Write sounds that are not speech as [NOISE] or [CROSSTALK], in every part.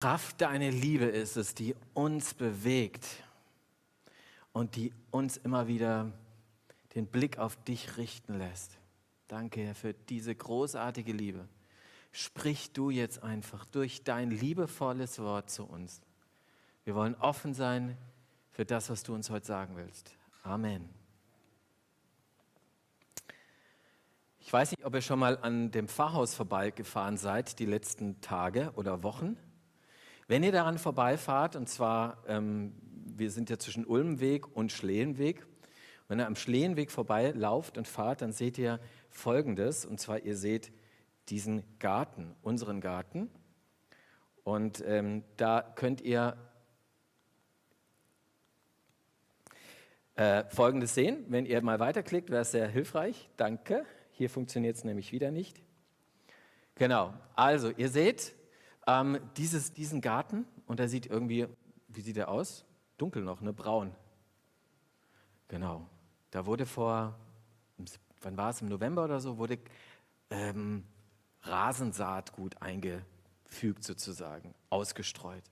Kraft deiner Liebe ist es, die uns bewegt und die uns immer wieder den Blick auf dich richten lässt. Danke, Herr, für diese großartige Liebe. Sprich du jetzt einfach durch dein liebevolles Wort zu uns. Wir wollen offen sein für das, was du uns heute sagen willst. Amen. Ich weiß nicht, ob ihr schon mal an dem Pfarrhaus vorbeigefahren seid, die letzten Tage oder Wochen. Wenn ihr daran vorbeifahrt, und zwar, ähm, wir sind ja zwischen Ulmweg und Schlehenweg, wenn ihr am Schlehenweg vorbeilauft und fahrt, dann seht ihr Folgendes, und zwar ihr seht diesen Garten, unseren Garten. Und ähm, da könnt ihr äh, Folgendes sehen. Wenn ihr mal weiterklickt, wäre es sehr hilfreich. Danke. Hier funktioniert es nämlich wieder nicht. Genau, also ihr seht ähm, dieses, diesen Garten und er sieht irgendwie, wie sieht er aus? Dunkel noch, ne? Braun. Genau, da wurde vor, wann war es, im November oder so, wurde ähm, Rasensaatgut eingefügt sozusagen, ausgestreut.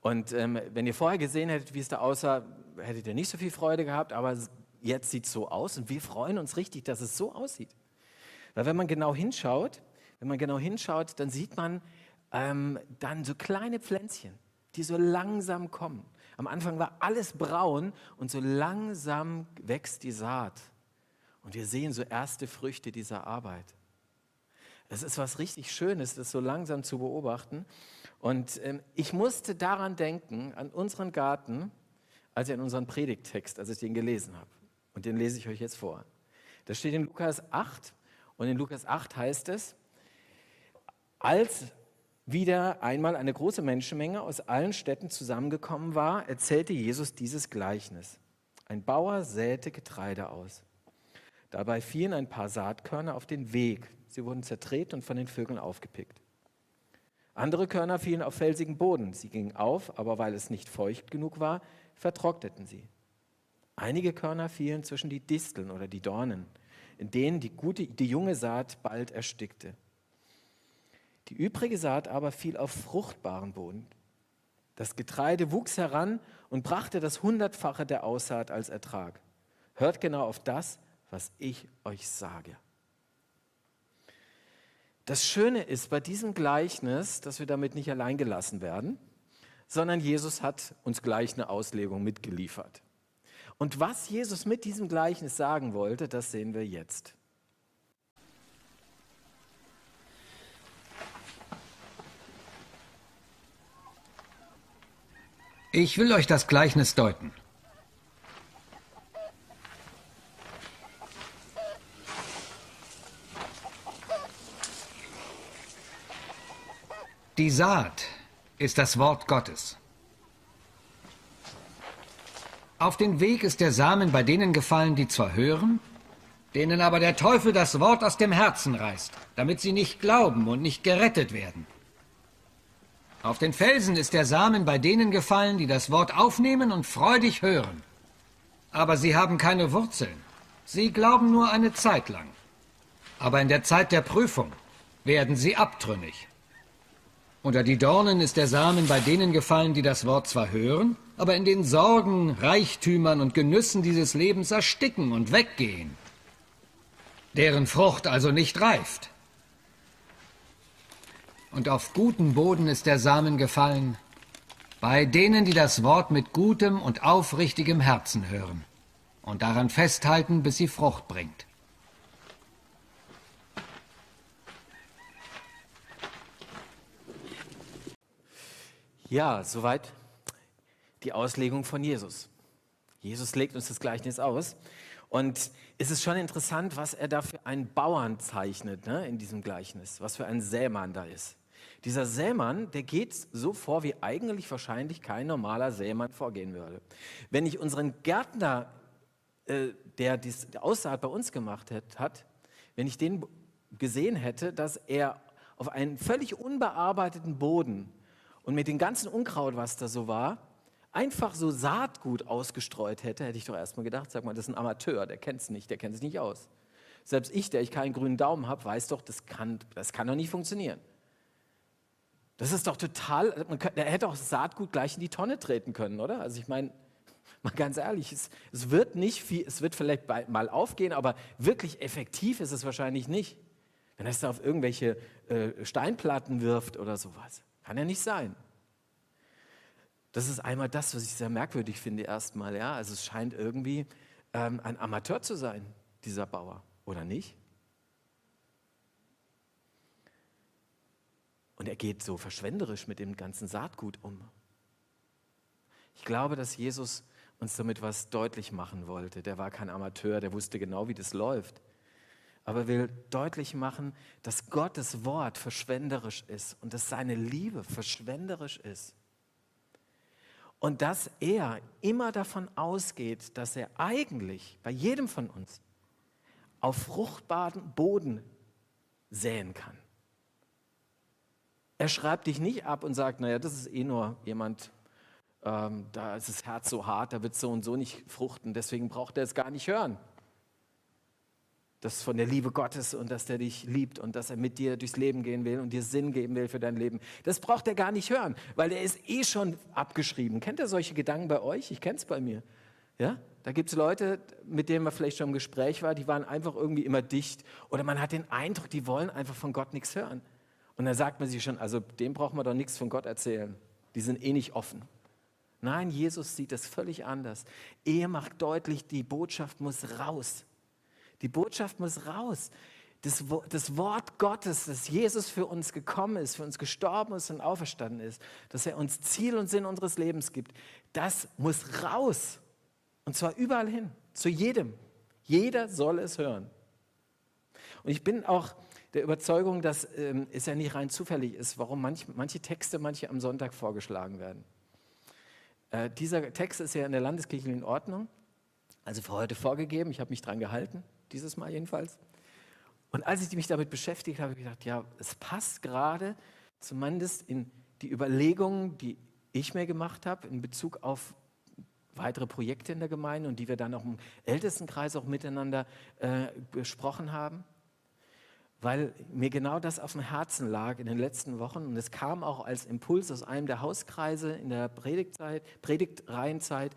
Und ähm, wenn ihr vorher gesehen hättet, wie es da aussah, hättet ihr nicht so viel Freude gehabt, aber jetzt sieht es so aus und wir freuen uns richtig, dass es so aussieht. Weil wenn man genau hinschaut, wenn man genau hinschaut, dann sieht man ähm, dann so kleine Pflänzchen, die so langsam kommen. Am Anfang war alles braun und so langsam wächst die Saat. Und wir sehen so erste Früchte dieser Arbeit. Es ist was richtig Schönes, das so langsam zu beobachten. Und ähm, ich musste daran denken, an unseren Garten, als ich an unseren Predigttext, als ich den gelesen habe. Und den lese ich euch jetzt vor. Das steht in Lukas 8 und in Lukas 8 heißt es, als wieder einmal eine große Menschenmenge aus allen Städten zusammengekommen war, erzählte Jesus dieses Gleichnis. Ein Bauer säte Getreide aus. Dabei fielen ein paar Saatkörner auf den Weg. Sie wurden zertreten und von den Vögeln aufgepickt. Andere Körner fielen auf felsigen Boden. Sie gingen auf, aber weil es nicht feucht genug war, vertrockneten sie. Einige Körner fielen zwischen die Disteln oder die Dornen, in denen die, gute, die junge Saat bald erstickte. Die übrige Saat aber fiel auf fruchtbaren Boden. Das Getreide wuchs heran und brachte das Hundertfache der Aussaat als Ertrag. Hört genau auf das, was ich euch sage. Das Schöne ist bei diesem Gleichnis, dass wir damit nicht allein gelassen werden, sondern Jesus hat uns gleich eine Auslegung mitgeliefert. Und was Jesus mit diesem Gleichnis sagen wollte, das sehen wir jetzt. Ich will euch das Gleichnis deuten. Die Saat ist das Wort Gottes. Auf den Weg ist der Samen bei denen gefallen, die zwar hören, denen aber der Teufel das Wort aus dem Herzen reißt, damit sie nicht glauben und nicht gerettet werden. Auf den Felsen ist der Samen bei denen gefallen, die das Wort aufnehmen und freudig hören. Aber sie haben keine Wurzeln. Sie glauben nur eine Zeit lang. Aber in der Zeit der Prüfung werden sie abtrünnig. Unter die Dornen ist der Samen bei denen gefallen, die das Wort zwar hören, aber in den Sorgen, Reichtümern und Genüssen dieses Lebens ersticken und weggehen, deren Frucht also nicht reift. Und auf guten Boden ist der Samen gefallen, bei denen, die das Wort mit gutem und aufrichtigem Herzen hören und daran festhalten, bis sie Frucht bringt. Ja, soweit die Auslegung von Jesus. Jesus legt uns das Gleichnis aus. Und es ist schon interessant, was er da für einen Bauern zeichnet ne, in diesem Gleichnis, was für ein Sämann da ist. Dieser Sämann, der geht so vor, wie eigentlich wahrscheinlich kein normaler Sämann vorgehen würde. Wenn ich unseren Gärtner, äh, der die Aussaat bei uns gemacht hat, wenn ich den gesehen hätte, dass er auf einen völlig unbearbeiteten Boden und mit dem ganzen Unkraut, was da so war, einfach so Saatgut ausgestreut hätte, hätte ich doch erstmal gedacht, sag mal, das ist ein Amateur, der kennt es nicht, der kennt es nicht aus. Selbst ich, der ich keinen grünen Daumen habe, weiß doch, das kann, das kann doch nicht funktionieren. Das ist doch total, man könnte, er hätte auch Saatgut gleich in die Tonne treten können, oder? Also ich meine, [LAUGHS] mal ganz ehrlich, es, es, wird nicht viel, es wird vielleicht mal aufgehen, aber wirklich effektiv ist es wahrscheinlich nicht. Wenn er es da auf irgendwelche äh, Steinplatten wirft oder sowas. Kann ja nicht sein. Das ist einmal das, was ich sehr merkwürdig finde erstmal. Ja? Also es scheint irgendwie ähm, ein Amateur zu sein, dieser Bauer, oder nicht? Und er geht so verschwenderisch mit dem ganzen Saatgut um. Ich glaube, dass Jesus uns damit was deutlich machen wollte. Der war kein Amateur, der wusste genau, wie das läuft. Aber er will deutlich machen, dass Gottes Wort verschwenderisch ist und dass seine Liebe verschwenderisch ist. Und dass er immer davon ausgeht, dass er eigentlich bei jedem von uns auf fruchtbaren Boden säen kann. Er schreibt dich nicht ab und sagt, naja, das ist eh nur jemand, ähm, da ist das Herz so hart, da wird so und so nicht fruchten, deswegen braucht er es gar nicht hören. Das von der Liebe Gottes und dass er dich liebt und dass er mit dir durchs Leben gehen will und dir Sinn geben will für dein Leben. Das braucht er gar nicht hören, weil er ist eh schon abgeschrieben. Kennt ihr solche Gedanken bei euch? Ich kenne es bei mir. Ja? Da gibt es Leute, mit denen man vielleicht schon im Gespräch war, die waren einfach irgendwie immer dicht. Oder man hat den Eindruck, die wollen einfach von Gott nichts hören. Und dann sagt man sich schon, also dem braucht man doch nichts von Gott erzählen. Die sind eh nicht offen. Nein, Jesus sieht das völlig anders. Er macht deutlich, die Botschaft muss raus. Die Botschaft muss raus. Das, das, Wort Gottes, dass Jesus für uns gekommen ist, für uns gestorben ist und auferstanden ist, dass er uns Ziel und Sinn unseres Lebens gibt, das muss raus. Und zwar überall hin, zu jedem. Jeder soll es hören. Und ich bin auch der Überzeugung, dass ähm, es ja nicht rein zufällig ist, warum manch, manche Texte manche am Sonntag vorgeschlagen werden. Äh, dieser Text ist ja in der Landeskirche in Ordnung, also für heute vorgegeben. Ich habe mich daran gehalten, dieses Mal jedenfalls. Und als ich mich damit beschäftigt habe, habe ich gedacht, ja, es passt gerade zumindest in die Überlegungen, die ich mir gemacht habe in Bezug auf weitere Projekte in der Gemeinde und die wir dann auch im Ältestenkreis auch miteinander äh, besprochen haben weil mir genau das auf dem Herzen lag in den letzten Wochen und es kam auch als Impuls aus einem der Hauskreise in der Predigtzeit, Predigtreihenzeit.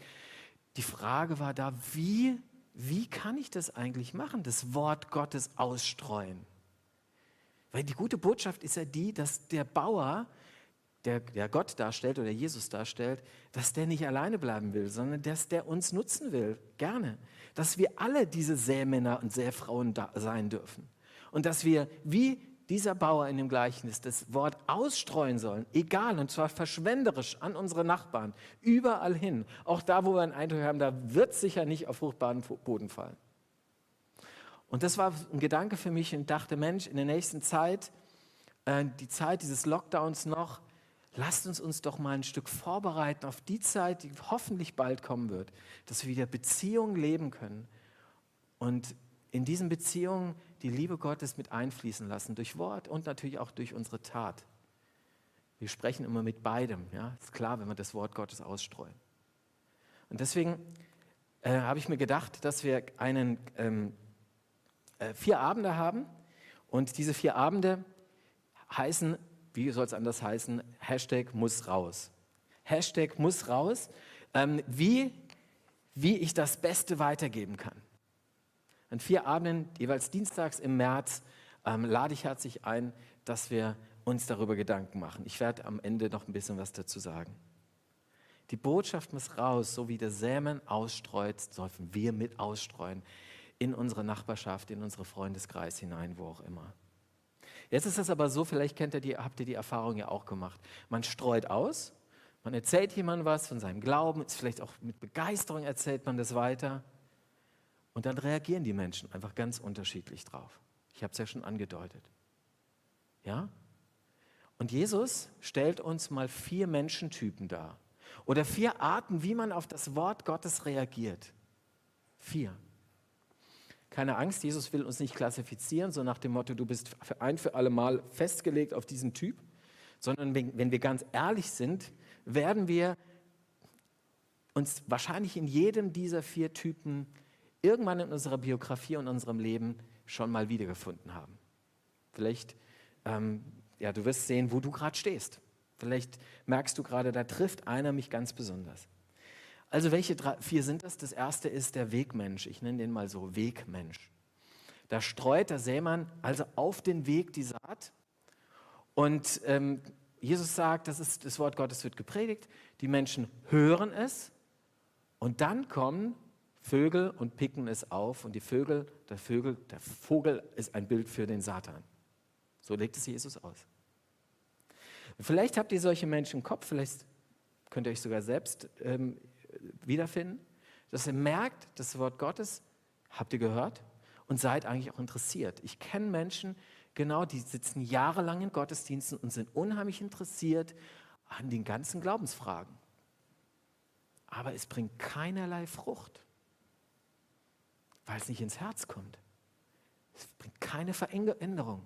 Die Frage war da, wie, wie kann ich das eigentlich machen, das Wort Gottes ausstreuen? Weil die gute Botschaft ist ja die, dass der Bauer, der, der Gott darstellt oder Jesus darstellt, dass der nicht alleine bleiben will, sondern dass der uns nutzen will, gerne. Dass wir alle diese Sämänner und Säfrauen sein dürfen und dass wir wie dieser Bauer in dem Gleichnis das Wort ausstreuen sollen, egal, und zwar verschwenderisch an unsere Nachbarn, überall hin, auch da, wo wir einen Eindruck haben, da wird sicher nicht auf fruchtbaren Boden fallen. Und das war ein Gedanke für mich und dachte, Mensch, in der nächsten Zeit, äh, die Zeit dieses Lockdowns noch, lasst uns uns doch mal ein Stück vorbereiten auf die Zeit, die hoffentlich bald kommen wird, dass wir wieder Beziehungen leben können und in diesen Beziehungen die Liebe Gottes mit einfließen lassen, durch Wort und natürlich auch durch unsere Tat. Wir sprechen immer mit beidem, ja, ist klar, wenn wir das Wort Gottes ausstreuen. Und deswegen äh, habe ich mir gedacht, dass wir einen ähm, äh, vier Abende haben und diese vier Abende heißen, wie soll es anders heißen, Hashtag muss raus. Hashtag muss raus, ähm, wie, wie ich das Beste weitergeben kann. An vier Abenden, jeweils dienstags im März, ähm, lade ich herzlich ein, dass wir uns darüber Gedanken machen. Ich werde am Ende noch ein bisschen was dazu sagen. Die Botschaft muss raus, so wie der Sämen ausstreut, sollten wir mit ausstreuen in unsere Nachbarschaft, in unsere Freundeskreis hinein, wo auch immer. Jetzt ist es aber so, vielleicht ihr die, habt ihr die Erfahrung ja auch gemacht. Man streut aus, man erzählt jemandem was von seinem Glauben, vielleicht auch mit Begeisterung erzählt man das weiter. Und dann reagieren die Menschen einfach ganz unterschiedlich drauf. Ich habe es ja schon angedeutet. Ja? Und Jesus stellt uns mal vier Menschentypen dar. Oder vier Arten, wie man auf das Wort Gottes reagiert. Vier. Keine Angst, Jesus will uns nicht klassifizieren, so nach dem Motto, du bist für ein für alle Mal festgelegt auf diesen Typ, sondern wenn wir ganz ehrlich sind, werden wir uns wahrscheinlich in jedem dieser vier Typen irgendwann in unserer Biografie und unserem Leben schon mal wiedergefunden haben. Vielleicht, ähm, ja, du wirst sehen, wo du gerade stehst. Vielleicht merkst du gerade, da trifft einer mich ganz besonders. Also welche drei, vier sind das? Das erste ist der Wegmensch. Ich nenne den mal so Wegmensch. Da streut der Sämann also auf den Weg die Saat. Und ähm, Jesus sagt, das, ist, das Wort Gottes wird gepredigt. Die Menschen hören es und dann kommen Vögel und picken es auf. Und die Vögel, der Vögel, der Vogel ist ein Bild für den Satan. So legt es Jesus aus. Vielleicht habt ihr solche Menschen im Kopf, vielleicht könnt ihr euch sogar selbst ähm, wiederfinden, dass ihr merkt, das Wort Gottes habt ihr gehört und seid eigentlich auch interessiert. Ich kenne Menschen, genau, die sitzen jahrelang in Gottesdiensten und sind unheimlich interessiert an den ganzen Glaubensfragen. Aber es bringt keinerlei Frucht, weil es nicht ins Herz kommt. Es bringt keine Veränderung,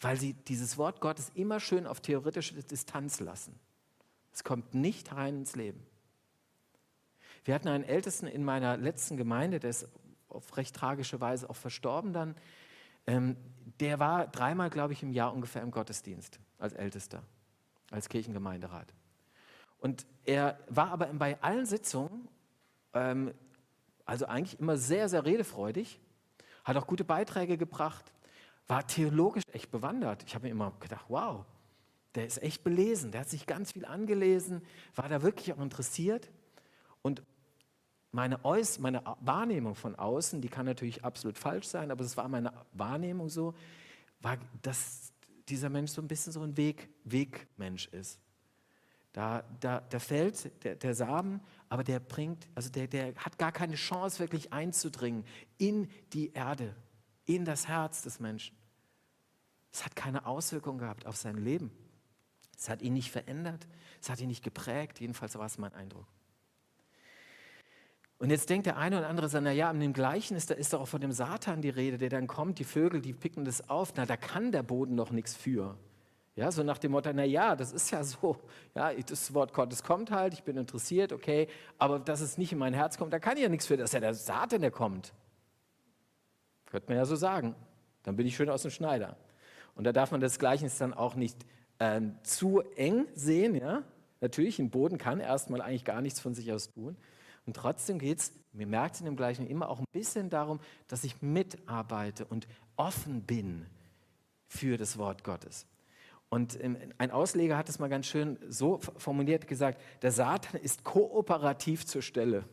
weil sie dieses Wort Gottes immer schön auf theoretische Distanz lassen. Es kommt nicht rein ins Leben. Wir hatten einen Ältesten in meiner letzten Gemeinde, der ist auf recht tragische Weise auch verstorben dann. Ähm, der war dreimal, glaube ich, im Jahr ungefähr im Gottesdienst als Ältester, als Kirchengemeinderat. Und er war aber bei allen Sitzungen, ähm, also eigentlich immer sehr, sehr redefreudig, hat auch gute Beiträge gebracht, war theologisch echt bewandert. Ich habe mir immer gedacht, wow, der ist echt belesen, der hat sich ganz viel angelesen, war da wirklich auch interessiert. Und meine, Äuß meine Wahrnehmung von außen, die kann natürlich absolut falsch sein, aber es war meine Wahrnehmung so, war, dass dieser Mensch so ein bisschen so ein Weg, Wegmensch ist. Da, da, da fällt der, der Samen, aber der bringt, also der, der hat gar keine Chance, wirklich einzudringen in die Erde, in das Herz des Menschen. Es hat keine Auswirkung gehabt auf sein Leben. Es hat ihn nicht verändert, es hat ihn nicht geprägt, jedenfalls war es mein Eindruck. Und jetzt denkt der eine oder andere so, naja, in dem Gleichen ist, da ist doch auch von dem Satan die Rede, der dann kommt, die Vögel, die picken das auf, na, da kann der Boden doch nichts für. Ja, so nach dem Motto, na ja, das ist ja so, ja, das Wort Gottes kommt halt, ich bin interessiert, okay, aber dass es nicht in mein Herz kommt, da kann ich ja nichts für, das ist ja der Satan, der kommt. Könnte man ja so sagen. Dann bin ich schön aus dem Schneider. Und da darf man das Gleichnis dann auch nicht ähm, zu eng sehen, ja. Natürlich, ein Boden kann erstmal eigentlich gar nichts von sich aus tun. Und trotzdem geht es, mir merkt es in dem Gleichen immer auch ein bisschen darum, dass ich mitarbeite und offen bin für das Wort Gottes. Und ein Ausleger hat es mal ganz schön so formuliert gesagt, der Satan ist kooperativ zur Stelle.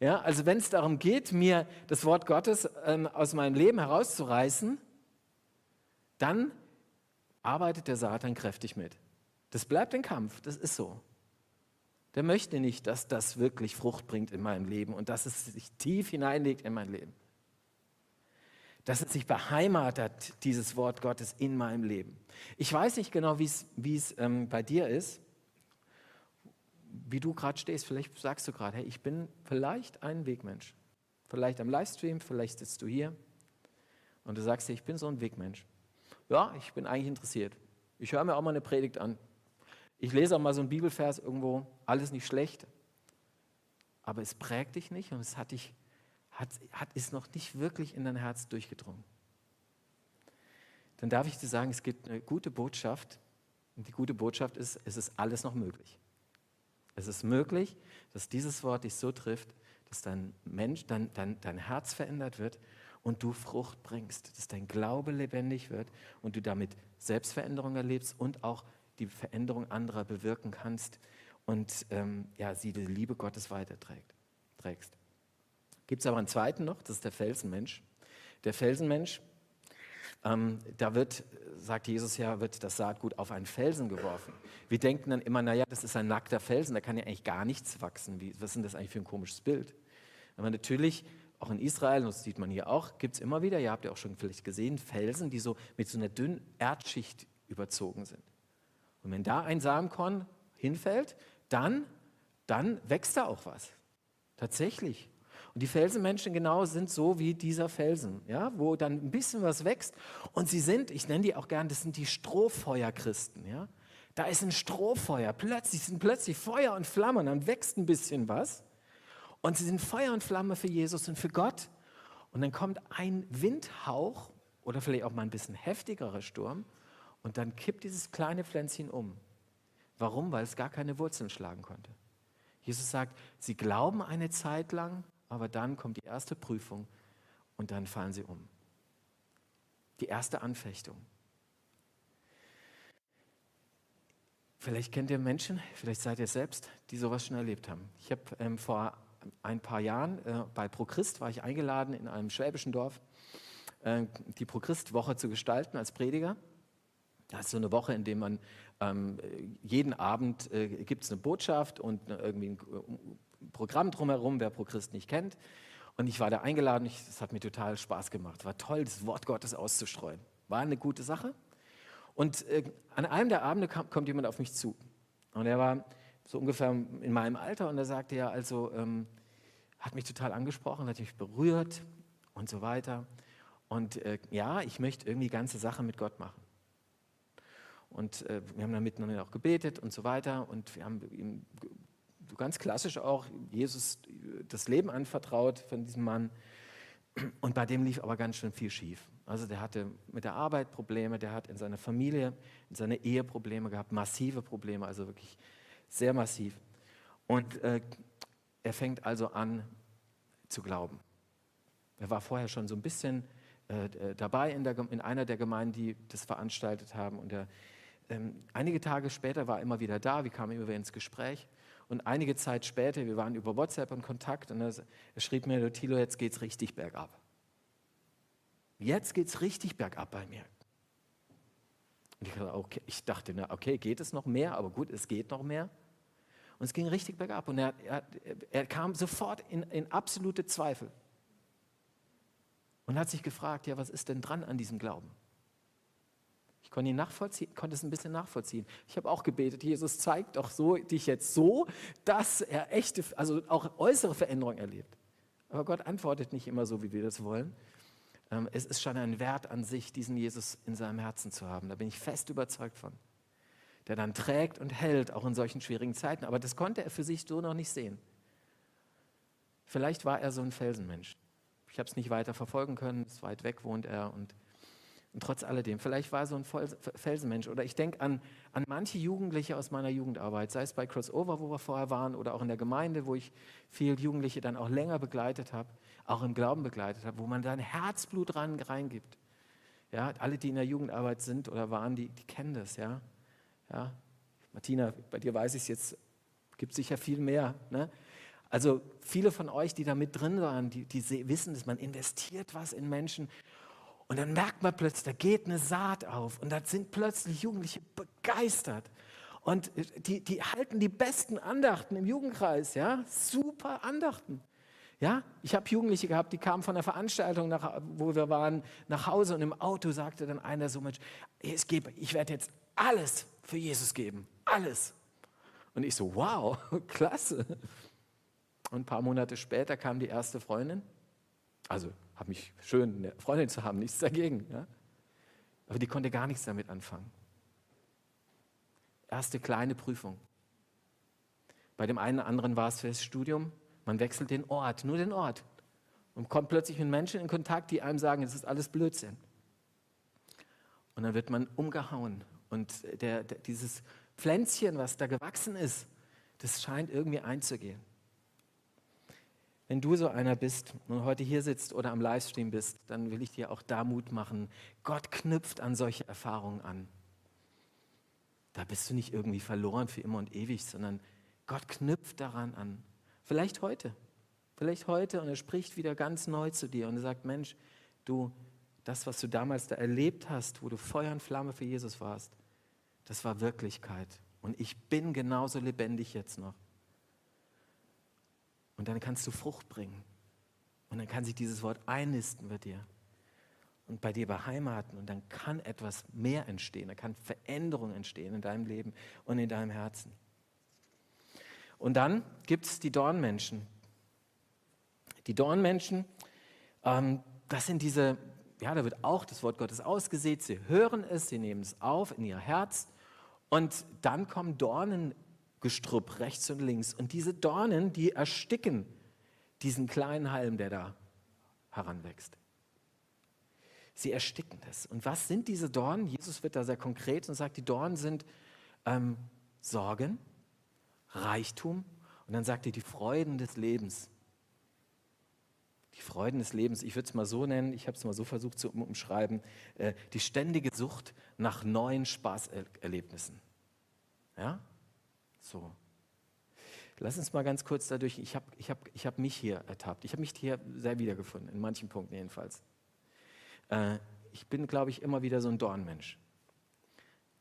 Ja, also wenn es darum geht, mir das Wort Gottes ähm, aus meinem Leben herauszureißen, dann arbeitet der Satan kräftig mit. Das bleibt ein Kampf, das ist so der möchte nicht, dass das wirklich Frucht bringt in meinem Leben und dass es sich tief hineinlegt in mein Leben. Dass es sich beheimatet, dieses Wort Gottes in meinem Leben. Ich weiß nicht genau, wie es ähm, bei dir ist, wie du gerade stehst. Vielleicht sagst du gerade, hey, ich bin vielleicht ein Wegmensch. Vielleicht am Livestream, vielleicht sitzt du hier und du sagst dir, ich bin so ein Wegmensch. Ja, ich bin eigentlich interessiert. Ich höre mir auch mal eine Predigt an. Ich lese auch mal so einen Bibelvers irgendwo, alles nicht schlecht, aber es prägt dich nicht und es hat dich, hat, hat, ist noch nicht wirklich in dein Herz durchgedrungen. Dann darf ich dir sagen, es gibt eine gute Botschaft und die gute Botschaft ist, es ist alles noch möglich. Es ist möglich, dass dieses Wort dich so trifft, dass dein Mensch, dein, dein, dein Herz verändert wird und du Frucht bringst, dass dein Glaube lebendig wird und du damit Selbstveränderung erlebst und auch die Veränderung anderer bewirken kannst und ähm, ja, sie die Liebe Gottes weiterträgst. Gibt es aber einen zweiten noch, das ist der Felsenmensch. Der Felsenmensch, ähm, da wird, sagt Jesus ja, wird das Saatgut auf einen Felsen geworfen. Wir denken dann immer, naja, das ist ein nackter Felsen, da kann ja eigentlich gar nichts wachsen. Wie, was ist denn das eigentlich für ein komisches Bild? Aber natürlich, auch in Israel, und das sieht man hier auch, gibt es immer wieder, ihr habt ja auch schon vielleicht gesehen, Felsen, die so mit so einer dünnen Erdschicht überzogen sind. Und wenn da ein Samenkorn hinfällt, dann, dann wächst da auch was. Tatsächlich. Und die Felsenmenschen genau sind so wie dieser Felsen, ja, wo dann ein bisschen was wächst. Und sie sind, ich nenne die auch gern, das sind die Strohfeuerchristen. Ja. Da ist ein Strohfeuer, plötzlich sind plötzlich Feuer und Flammen, dann wächst ein bisschen was. Und sie sind Feuer und Flamme für Jesus und für Gott. Und dann kommt ein Windhauch oder vielleicht auch mal ein bisschen heftigerer Sturm Und dann kippt dieses kleine Pflänzchen um. Warum? Weil es gar keine Wurzeln schlagen konnte. Jesus sagt, sie glauben eine Zeit lang, aber dann kommt die erste Prüfung und dann fallen sie um. Die erste Anfechtung. Vielleicht kennt ihr Menschen, vielleicht seid ihr selbst, die sowas schon erlebt haben. Ich habe ähm, vor ein paar Jahren äh, bei ProChrist war ich eingeladen in einem schwäbischen Dorf, äh, die ProChrist-Woche zu gestalten als Prediger. Das ist so eine Woche, in der man ähm, jeden Abend äh, gibt es eine Botschaft und irgendwie ein, ein Programm drumherum, wer ProChrist nicht kennt. Und ich war da eingeladen, es hat mir total Spaß gemacht. War toll, das Wort Gottes auszustreuen. War eine gute Sache. Und äh, an einem der Abende kam, kommt jemand auf mich zu. Und er war so ungefähr in meinem Alter und er sagte ja, also ähm, hat mich total angesprochen, hat mich berührt und so weiter. Und äh, ja, ich möchte irgendwie ganze Sache mit Gott machen. Und äh, wir haben dann miteinander auch gebetet und so weiter. Und wir haben ihm ganz klassisch auch Jesus das Leben anvertraut von diesem Mann. Und bei dem lief aber ganz schön viel schief. Also der hatte mit der Arbeit Probleme, der hat in seiner Familie, in seiner Ehe Probleme gehabt, massive Probleme, also wirklich sehr massiv. Und äh, er fängt also an zu glauben. Er war vorher schon so ein bisschen äh, äh dabei in, der, in, einer der Gemeinden, die das veranstaltet haben. Und er, ähm, einige Tage später war er immer wieder da, wir kamen immer wieder ins Gespräch. Und einige Zeit später, wir waren über WhatsApp in Kontakt und er, schrieb mir, Tilo, jetzt geht es richtig bergab. Jetzt geht es richtig bergab bei mir. Und ich dachte, okay, ich dachte, na, okay, geht es noch mehr? Aber gut, es geht noch mehr. Und es ging richtig bergab. Und er, er, er kam sofort in, in absolute Zweifel. Und hat sich gefragt, ja, was ist denn dran an diesem Glauben? Konnte, ihn nachvollziehen, konnte es ein bisschen nachvollziehen. Ich habe auch gebetet, Jesus zeigt doch so, dich jetzt so, dass er echte, also auch äußere Veränderungen erlebt. Aber Gott antwortet nicht immer so, wie wir das wollen, ähm, es ist schon ein Wert an sich, diesen Jesus in seinem Herzen zu haben. Da bin ich fest überzeugt von. Der dann trägt und hält, auch in solchen schwierigen Zeiten. Aber das konnte er für sich so noch nicht sehen. Vielleicht war er so ein Felsenmensch. Ich habe es nicht weiter verfolgen können, es weit weg wohnt er und und trotz alledem, vielleicht war so ein Felsenmensch. Oder ich denke an, an manche Jugendliche aus meiner Jugendarbeit, sei es bei Crossover, wo wir vorher waren, oder auch in der Gemeinde, wo ich viele Jugendliche dann auch länger begleitet habe, auch im Glauben begleitet habe, wo man da ein Herzblut rein, reingibt. Ja, alle, die in der Jugendarbeit sind oder waren, die, die kennen das. Ja? Ja? Martina, bei dir weiß ich es jetzt, gibt sicher viel mehr. Ne? Also viele von euch, die da mit drin waren, die, die wissen, dass man investiert was in Menschen und dann merkt man plötzlich, da geht eine Saat auf und da sind plötzlich Jugendliche begeistert. Und die, die halten die besten Andachten im Jugendkreis, ja, super Andachten. Ja, ich habe Jugendliche gehabt, die kamen von der Veranstaltung, nach, wo wir waren, nach Hause und im Auto sagte dann einer so, Mensch, ich, ich werde jetzt alles für Jesus geben, alles. Und ich so, wow, [LAUGHS] klasse. Und ein paar Monate später kam die erste Freundin, also habe mich schön, eine Freundin zu haben, nichts dagegen. Ja? Aber die konnte gar nichts damit anfangen. Erste kleine Prüfung. Bei dem einen oder anderen war es für das Studium. Man wechselt den Ort, nur den Ort. Und kommt plötzlich mit Menschen in Kontakt, die einem sagen, es ist alles Blödsinn. Und dann wird man umgehauen. Und der, der, dieses Pflänzchen, was da gewachsen ist, das scheint irgendwie einzugehen. Wenn du so einer bist und heute hier sitzt oder am Livestream bist, dann will ich dir auch da Mut machen. Gott knüpft an solche Erfahrungen an. Da bist du nicht irgendwie verloren für immer und ewig, sondern Gott knüpft daran an. Vielleicht heute. Vielleicht heute und er spricht wieder ganz neu zu dir und er sagt, Mensch, du, das, was du damals da erlebt hast, wo du Feuer und Flamme für Jesus warst, das war Wirklichkeit. Und ich bin genauso lebendig jetzt noch. Und dann kannst du Frucht bringen. Und dann kann sich dieses Wort einnisten bei dir und bei dir beheimaten. Und dann kann etwas mehr entstehen. Da kann Veränderung entstehen in deinem Leben und in deinem Herzen. Und dann gibt es die Dornmenschen. Die Dornmenschen, ähm, das sind diese, ja, da wird auch das Wort Gottes ausgesät. Sie hören es, sie nehmen es auf in ihr Herz. Und dann kommen Dornen Gestrüpp rechts und links. Und diese Dornen, die ersticken diesen kleinen Halm, der da heranwächst. Sie ersticken das. Und was sind diese Dornen? Jesus wird da sehr konkret und sagt, die Dornen sind ähm, Sorgen, Reichtum und dann sagt er die Freuden des Lebens. Die Freuden des Lebens, ich würde es mal so nennen, ich habe es mal so versucht zu umschreiben, äh, die ständige Sucht nach neuen Spaßerlebnissen. Ja? So. Lass uns mal ganz kurz dadurch, ich habe ich hab, ich hab mich hier ertappt, ich habe mich hier sehr wiedergefunden, in manchen Punkten jedenfalls. Äh, ich bin, glaube ich, immer wieder so ein Dornmensch.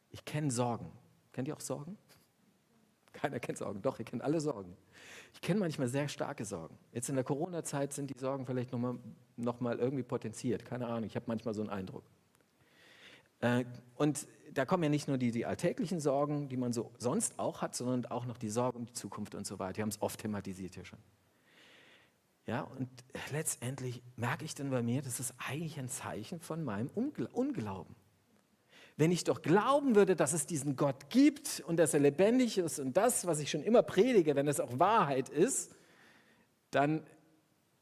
Ich kenne Sorgen. Kennt ihr auch Sorgen? Keiner kennt Sorgen. Doch, ihr kennt alle Sorgen. Ich kenne manchmal sehr starke Sorgen. Jetzt in der Corona-Zeit sind die Sorgen vielleicht nochmal noch mal irgendwie potenziert. Keine Ahnung, ich habe manchmal so einen Eindruck. Äh, und da kommen ja nicht nur die, die alltäglichen Sorgen, die man so sonst auch hat, sondern auch noch die Sorgen um die Zukunft und so weiter. Die haben es oft thematisiert hier schon. Ja, und letztendlich merke ich dann bei mir, das ist eigentlich ein Zeichen von meinem Unglauben. Wenn ich doch glauben würde, dass es diesen Gott gibt und dass er lebendig ist und das, was ich schon immer predige, wenn es auch Wahrheit ist, dann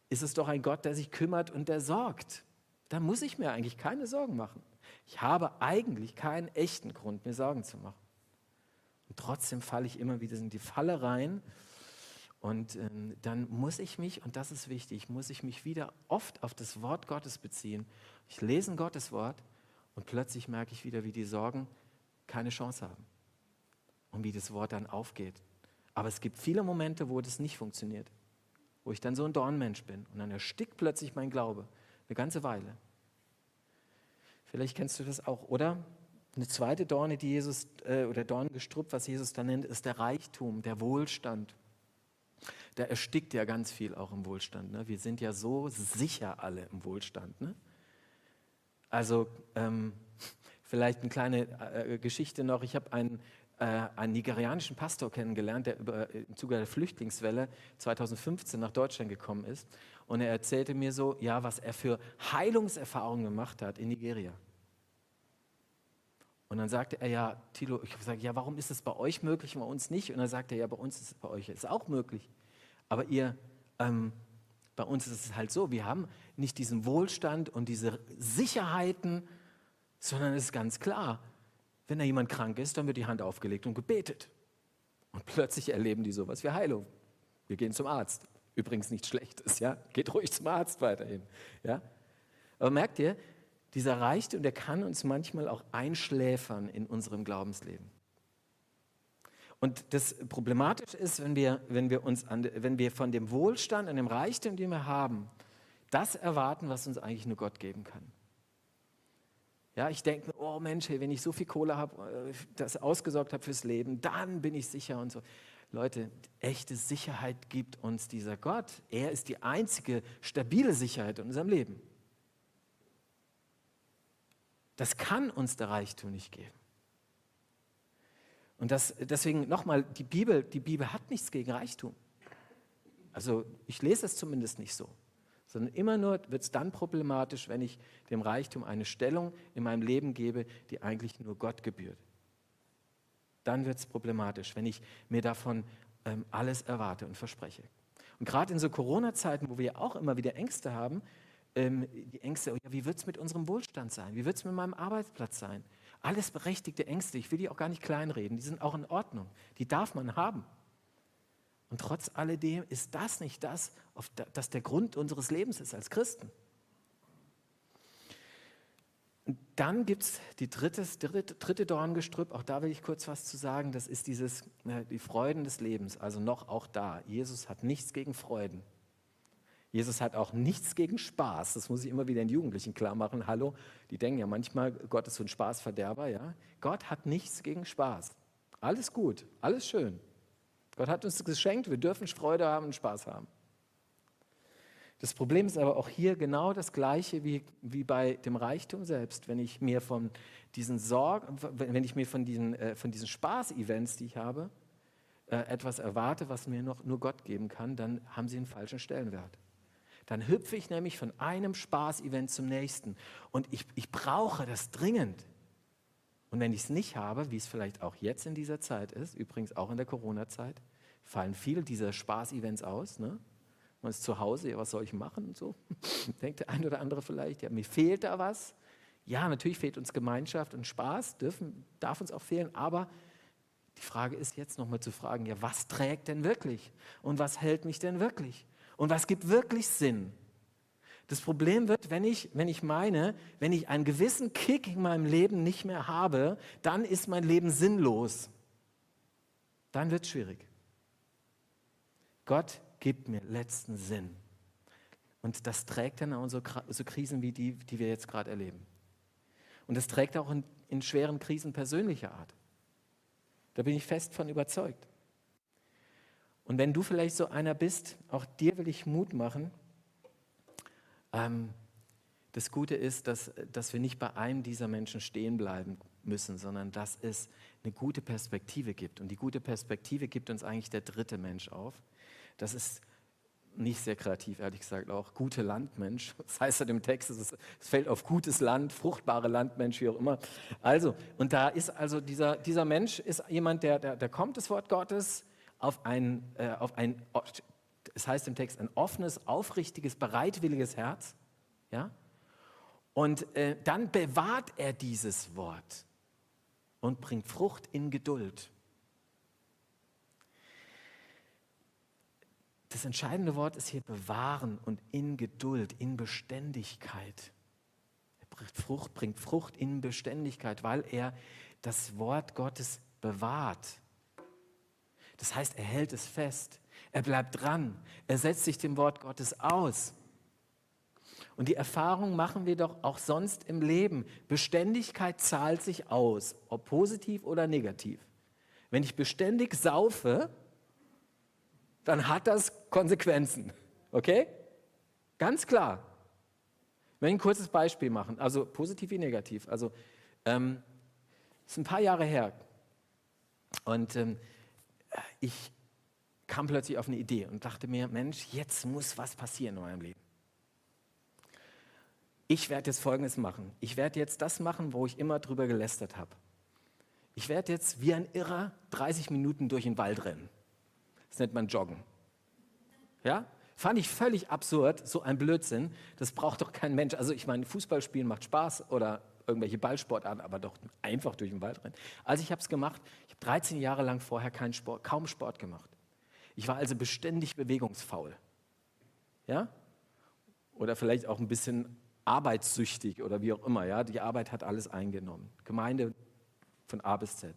ist es doch ein Gott, der sich kümmert und der sorgt. Da muss ich mir eigentlich keine Sorgen machen. Ich habe eigentlich keinen echten Grund, mir Sorgen zu machen. Und trotzdem falle ich immer wieder in die Falle rein. Und ähm, dann muss ich mich, und das ist wichtig, muss ich mich wieder oft auf das Wort Gottes beziehen. Ich lese Gottes Wort und plötzlich merke ich wieder, wie die Sorgen keine Chance haben und wie das Wort dann aufgeht. Aber es gibt viele Momente, wo das nicht funktioniert, wo ich dann so ein Dornmensch bin und dann erstickt plötzlich mein Glaube eine ganze Weile. Vielleicht kennst du das auch, oder? Eine zweite Dorne, die Jesus, äh, oder Dorngestrüpp, was Jesus da nennt, ist der Reichtum, der Wohlstand. Der erstickt ja ganz viel auch im Wohlstand. Ne? Wir sind ja so sicher alle im Wohlstand. Ne? Also ähm, [LAUGHS] vielleicht eine kleine äh, Geschichte noch. Ich habe einen, äh, einen nigerianischen Pastor kennengelernt, der über, im Zuge der Flüchtlingswelle 2015 nach Deutschland gekommen ist. Und er erzählte mir so, ja, was er für Heilungserfahrungen gemacht hat in Nigeria. Und dann sagte er, ja, Tilo, ich gesagt, ja, warum ist es bei euch möglich und bei uns nicht? Und dann sagte er, ja, bei uns ist es bei euch ist auch möglich. Aber ihr, ähm, bei uns ist es halt so, wir haben nicht diesen Wohlstand und diese Sicherheiten, sondern es ist ganz klar, wenn da jemand krank ist, dann wird die Hand aufgelegt und gebetet. Und plötzlich erleben die sowas wie Heilung. Wir gehen zum Arzt. Übrigens nichts Schlechtes, ja. Geht ruhig zum Arzt weiterhin, ja. Aber merkt ihr, dieser Reichtum, der kann uns manchmal auch einschläfern in unserem Glaubensleben. Und das Problematische ist, wenn wir, wenn wir, uns an, wenn wir von dem Wohlstand und dem Reichtum, den wir haben, das erwarten, was uns eigentlich nur Gott geben kann. Ja, ich denke, oh Mensch, wenn ich so viel Kohle habe, äh, das ausgesorgt habe fürs Leben, dann bin ich sicher und so. Leute, echte Sicherheit gibt uns dieser Gott. Er ist die einzige stabile Sicherheit in unserem Leben. Das kann uns der Reichtum nicht geben. Und das, deswegen nochmal, die Bibel, die Bibel hat nichts gegen Reichtum. Also ich lese es zumindest nicht so. Sondern immer nur wird es dann problematisch, wenn ich dem Reichtum eine Stellung in meinem Leben gebe, die eigentlich nur Gott gebührt dann wird es problematisch, wenn ich mir davon ähm, alles erwarte und verspreche. Und gerade in so Corona-Zeiten, wo wir auch immer wieder Ängste haben, ähm, die Ängste, oh ja, wie wird es mit unserem Wohlstand sein? Wie wird es mit meinem Arbeitsplatz sein? Alles berechtigte Ängste, ich will die auch gar nicht kleinreden, die sind auch in Ordnung, die darf man haben. Und trotz alledem ist das nicht das, das der Grund unseres Lebens ist als Christen. Und dann gibt es die dritte, dritte, dritte Dorngestrüpp, auch da will ich kurz was zu sagen, das ist dieses, äh, die Freuden des Lebens, also noch auch da. Jesus hat nichts gegen Freuden. Jesus hat auch nichts gegen Spaß. Das muss ich immer wieder den Jugendlichen klar machen. Hallo, die denken ja manchmal, Gott ist so ein Spaßverderber. Ja? Gott hat nichts gegen Spaß. Alles gut, alles schön. Gott hat uns geschenkt, wir dürfen Freude haben und Spaß haben. Das Problem ist aber auch hier genau das Gleiche wie, wie bei dem Reichtum selbst. Wenn ich mir von diesen Sorgen, wenn ich mir von diesen, äh, diesen Spaß-Events, die ich habe, äh, etwas erwarte, was mir noch nur Gott geben kann, dann haben sie einen falschen Stellenwert. Dann hüpfe ich nämlich von einem Spaß-Event zum nächsten. Und ich, ich brauche das dringend. Und wenn ich es nicht habe, wie es vielleicht auch jetzt in dieser Zeit ist, übrigens auch in der Corona-Zeit, fallen viele dieser Spaß-Events aus. Ne? Man ist zu Hause, ja, was soll ich machen und so. [LAUGHS] Denkt der eine oder andere vielleicht, ja, mir fehlt da was. Ja, natürlich fehlt uns Gemeinschaft und Spaß, dürfen, darf uns auch fehlen, aber die Frage ist jetzt nochmal zu fragen, ja, was trägt denn wirklich? Und was hält mich denn wirklich? Und was gibt wirklich Sinn? Das Problem wird, wenn ich, wenn ich meine, wenn ich einen gewissen Kick in meinem Leben nicht mehr habe, dann ist mein Leben sinnlos. Dann wird es schwierig. Gott gibt mir letzten Sinn. Und das trägt dann auch so, so Krisen wie die, die wir jetzt gerade erleben. Und das trägt auch in, in schweren Krisen persönlicher Art. Da bin ich fest von überzeugt. Und wenn du vielleicht so einer bist, auch dir will ich Mut machen, ähm, das Gute ist, dass, dass wir nicht bei einem dieser Menschen stehen bleiben müssen, sondern dass es eine gute Perspektive gibt. Und die gute Perspektive gibt uns eigentlich der dritte Mensch auf. Das ist nicht sehr kreativ, ehrlich gesagt, auch gute Landmensch. [LAUGHS] Das heißt ja im Text, es, fällt auf gutes Land, fruchtbare Landmensch, wie auch immer. Also, und da ist also dieser, dieser Mensch ist jemand, der, der, der kommt, das Wort Gottes, auf ein, äh, auf ein es heißt im Text, ein offenes, aufrichtiges, bereitwilliges Herz. Ja? Und äh, dann bewahrt er dieses Wort und bringt Frucht in Geduld. Das entscheidende Wort ist hier bewahren und in Geduld, in Beständigkeit. Er bringt Frucht, bringt Frucht in Beständigkeit, weil er das Wort Gottes bewahrt. Das heißt, er hält es fest. Er bleibt dran. Er setzt sich dem Wort Gottes aus. Und die Erfahrung machen wir doch auch sonst im Leben. Beständigkeit zahlt sich aus, ob positiv oder negativ. Wenn ich beständig saufe, dann hat das Konsequenzen. Okay? Ganz klar. Wenn ich ein kurzes Beispiel machen, also positiv wie negativ. Also, ähm, ist ein paar Jahre her. Und ähm, ich kam plötzlich auf eine Idee und dachte mir, Mensch, jetzt muss was passieren in meinem Leben. Ich werde jetzt Folgendes machen. Ich werde jetzt das machen, wo ich immer drüber gelästert habe. Ich werde jetzt wie ein Irrer 30 Minuten durch den Wald rennen. Das nennt man Joggen. Ja? Fand ich völlig absurd, so ein Blödsinn. Das braucht doch kein Mensch. Also ich meine, Fußball spielen macht Spaß oder irgendwelche Ballsportarten, aber doch einfach durch den Wald rennen. Also ich habe es gemacht. Ich habe 13 Jahre lang vorher keinen Sport, kaum Sport gemacht. Ich war also beständig bewegungsfaul. Ja? Oder vielleicht auch ein bisschen arbeitssüchtig oder wie auch immer. Ja? Die Arbeit hat alles eingenommen. Gemeinde von A bis Z.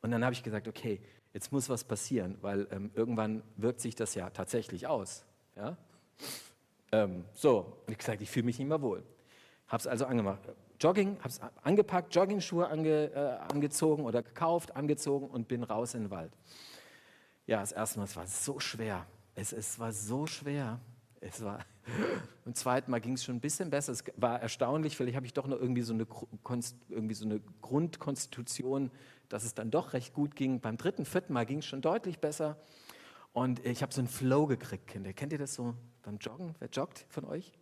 Und dann habe ich gesagt, okay, jetzt muss was passieren, weil ähm, irgendwann wirkt sich das ja tatsächlich aus. Ja? Ähm, so, ich gesagt, ich fühle mich nicht mehr wohl. Habe es also angemacht. Jogging, habe es angepackt, Joggingschuhe ange, äh, angezogen oder gekauft, angezogen und bin raus in den Wald. Ja, das erste Mal, es war so schwer. Es, es war so schwer. Es war, beim zweiten Mal ging es schon ein bisschen besser. Es war erstaunlich, vielleicht habe ich doch noch irgendwie so eine, irgendwie so eine Grundkonstitution, dass es dann doch recht gut ging. Beim dritten, vierten Mal ging es schon deutlich besser. Und ich habe so einen Flow gekriegt, Kinder. Kennt ihr das so beim Joggen? Wer joggt von euch?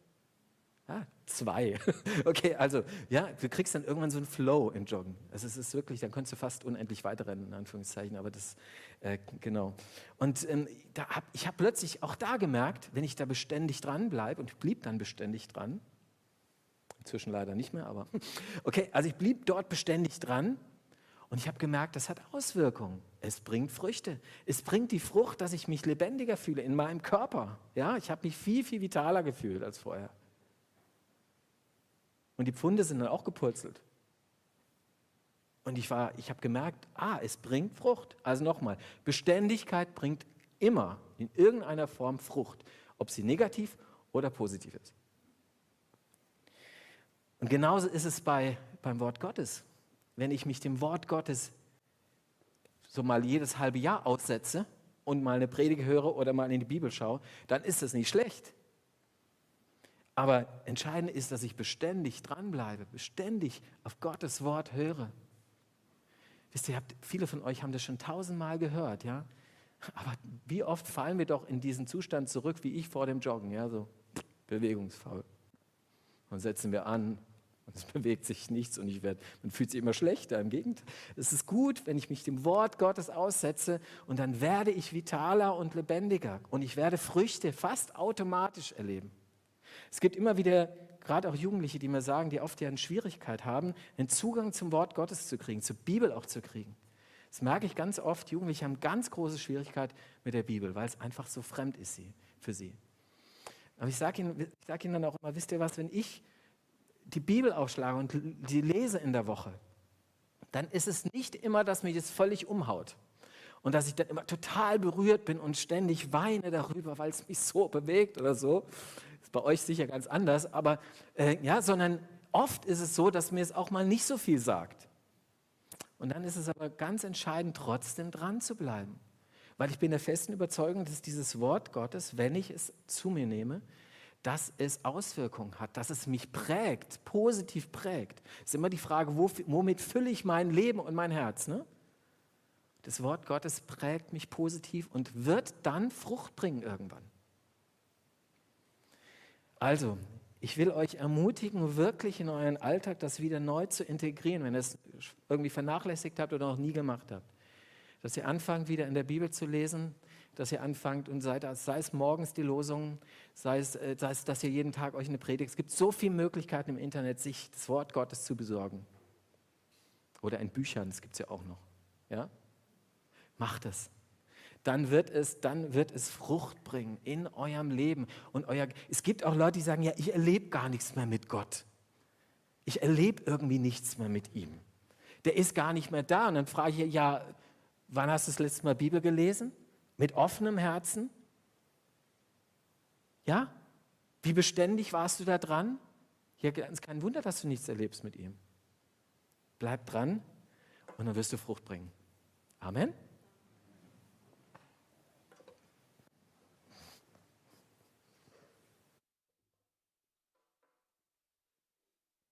Ah, zwei. [LAUGHS] Okay, also ja, du kriegst dann irgendwann so einen Flow im Joggen. Also es ist wirklich, dann könntest du fast unendlich weiterrennen, in Anführungszeichen, aber das, äh, genau. Und ähm, da hab, ich habe plötzlich auch da gemerkt, wenn ich da beständig dran bleibe, und ich blieb dann beständig dran, inzwischen leider nicht mehr, aber [LAUGHS] okay, also ich blieb dort beständig dran und ich habe gemerkt, das hat Auswirkungen. Es bringt Früchte. Es bringt die Frucht, dass ich mich lebendiger fühle in meinem Körper. Ja, ich habe mich viel, viel vitaler gefühlt als vorher. Und die Pfunde sind dann auch gepurzelt. Und ich, ich habe gemerkt, ah, es bringt Frucht. Also nochmal, Beständigkeit bringt immer in irgendeiner Form Frucht, ob sie negativ oder positiv ist. Und genauso ist es bei, beim Wort Gottes. Wenn ich mich dem Wort Gottes so mal jedes halbe Jahr aussetze und mal eine Predige höre oder mal in die Bibel schaue, dann ist das nicht schlecht. Aber entscheidend ist, dass ich beständig dranbleibe, beständig auf Gottes Wort höre. Wisst ihr, habt, viele von euch haben das schon tausendmal gehört, ja? Aber wie oft fallen wir doch in diesen Zustand zurück, wie ich vor dem Joggen, ja, so bewegungsfaul. Und setzen wir an, Und es [LAUGHS] bewegt sich nichts und ich werd, man fühlt sich immer schlechter. Im Gegenteil, es ist gut, wenn ich mich dem Wort Gottes aussetze und dann werde ich vitaler und lebendiger und ich werde Früchte fast automatisch erleben. Es gibt immer wieder, gerade auch Jugendliche, die mir sagen, die oft ja eine Schwierigkeit haben, einen Zugang zum Wort Gottes zu kriegen, zur Bibel auch zu kriegen. Das merke ich ganz oft. Jugendliche haben ganz große Schwierigkeit mit der Bibel, weil es einfach so fremd ist für sie. Aber ich sage Ihnen, sag Ihnen dann auch immer, wisst ihr was, wenn ich die Bibel aufschlage und die lese in der Woche, dann ist es nicht immer, dass mich das völlig umhaut. Und dass ich dann immer total berührt bin und ständig weine darüber, weil es mich so bewegt oder so. Bei euch sicher ganz anders, aber äh, ja, sondern oft ist es so, dass mir es auch mal nicht so viel sagt. Und dann ist es aber ganz entscheidend, trotzdem dran zu bleiben. Weil ich bin der festen Überzeugung, dass dieses Wort Gottes, wenn ich es zu mir nehme, dass es Auswirkungen hat, dass es mich prägt, positiv prägt. Es ist immer die Frage, womit fülle ich mein Leben und mein Herz? Ne? Das Wort Gottes prägt mich positiv und wird dann Frucht bringen irgendwann. Also, ich will euch ermutigen, wirklich in euren Alltag das wieder neu zu integrieren, wenn ihr es irgendwie vernachlässigt habt oder noch nie gemacht habt. Dass ihr anfangt, wieder in der Bibel zu lesen, dass ihr anfangt und seid, sei es morgens die Losungen, sei es, äh, sei es, dass ihr jeden Tag euch eine Predigt. Es gibt so viele Möglichkeiten im Internet, sich das Wort Gottes zu besorgen. Oder in Büchern, das gibt es ja auch noch. Ja? Macht es dann wird es, dann wird es Frucht bringen in eurem Leben. Und euer, es gibt auch Leute, die sagen, ja, ich erlebe gar nichts mehr mit Gott. Ich erlebe irgendwie nichts mehr mit ihm. Der ist gar nicht mehr da. Und dann frage ich, ja, wann hast du das letzte Mal Bibel gelesen? Mit offenem Herzen? Ja? Wie beständig warst du da dran? Ja, es ist kein Wunder, dass du nichts erlebst mit ihm. Bleib dran und dann wirst du Frucht bringen. Amen.